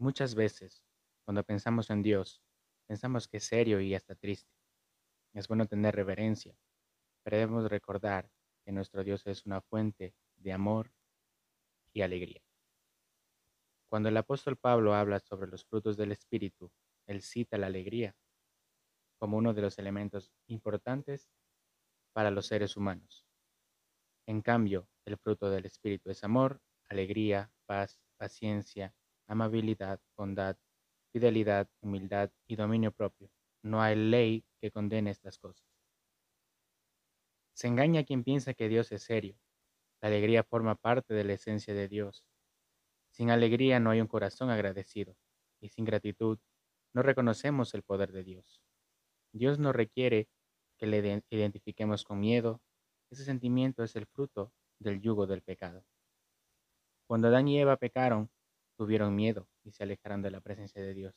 Muchas veces, cuando pensamos en Dios, pensamos que es serio y hasta triste. Es bueno tener reverencia, pero debemos recordar que nuestro Dios es una fuente de amor y alegría. Cuando el apóstol Pablo habla sobre los frutos del Espíritu, él cita la alegría como uno de los elementos importantes para los seres humanos. En cambio, el fruto del Espíritu es amor, alegría, paz, paciencia, amabilidad, bondad, fidelidad, humildad y dominio propio. No hay ley que condene estas cosas. Se engaña quien piensa que Dios es serio. La alegría forma parte de la esencia de Dios. Sin alegría no hay un corazón agradecido, y sin gratitud no reconocemos el poder de Dios. Dios no requiere que le identifiquemos con miedo. Ese sentimiento es el fruto del yugo del pecado. Cuando Adán y Eva pecaron, tuvieron miedo y se alejaron de la presencia de Dios.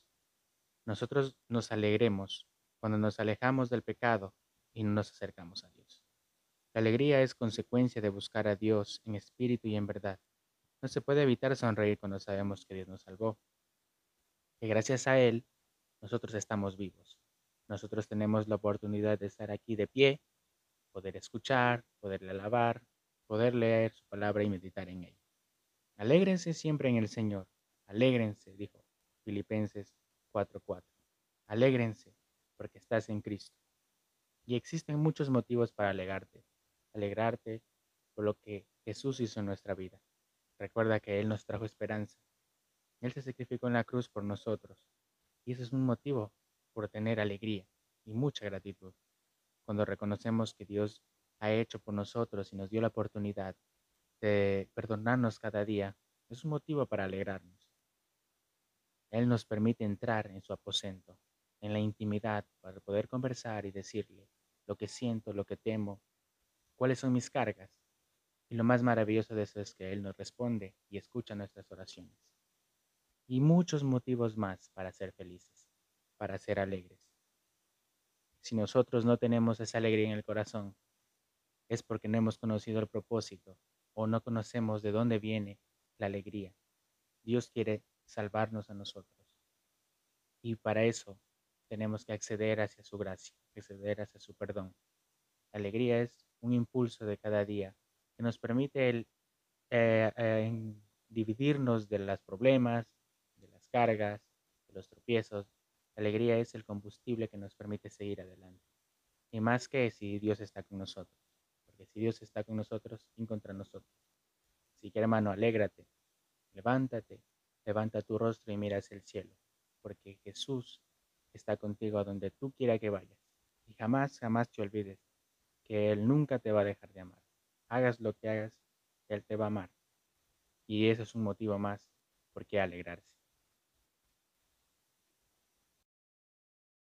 Nosotros nos alegremos cuando nos alejamos del pecado y no nos acercamos a Dios. La alegría es consecuencia de buscar a Dios en espíritu y en verdad. No se puede evitar sonreír cuando sabemos que Dios nos salvó, que gracias a Él nosotros estamos vivos. Nosotros tenemos la oportunidad de estar aquí de pie, poder escuchar, poderle alabar, poder leer su palabra y meditar en ella. Alégrense siempre en el Señor. Alégrense, dijo Filipenses 4:4. Alégrense porque estás en Cristo. Y existen muchos motivos para alegrarte. Alegrarte por lo que Jesús hizo en nuestra vida. Recuerda que Él nos trajo esperanza. Él se sacrificó en la cruz por nosotros. Y ese es un motivo por tener alegría y mucha gratitud. Cuando reconocemos que Dios ha hecho por nosotros y nos dio la oportunidad de perdonarnos cada día es un motivo para alegrarnos. Él nos permite entrar en su aposento, en la intimidad, para poder conversar y decirle lo que siento, lo que temo, cuáles son mis cargas. Y lo más maravilloso de eso es que Él nos responde y escucha nuestras oraciones. Y muchos motivos más para ser felices, para ser alegres. Si nosotros no tenemos esa alegría en el corazón, es porque no hemos conocido el propósito o no conocemos de dónde viene la alegría. Dios quiere salvarnos a nosotros. Y para eso tenemos que acceder hacia su gracia, acceder hacia su perdón. La alegría es un impulso de cada día que nos permite el, eh, eh, dividirnos de los problemas, de las cargas, de los tropiezos. La alegría es el combustible que nos permite seguir adelante. Y más que si Dios está con nosotros si Dios está con nosotros, ¿quién contra nosotros? Así que hermano, alégrate, levántate, levanta tu rostro y mira hacia el cielo, porque Jesús está contigo a donde tú quieras que vayas. Y jamás, jamás te olvides que Él nunca te va a dejar de amar. Hagas lo que hagas, Él te va a amar. Y eso es un motivo más por qué alegrarse.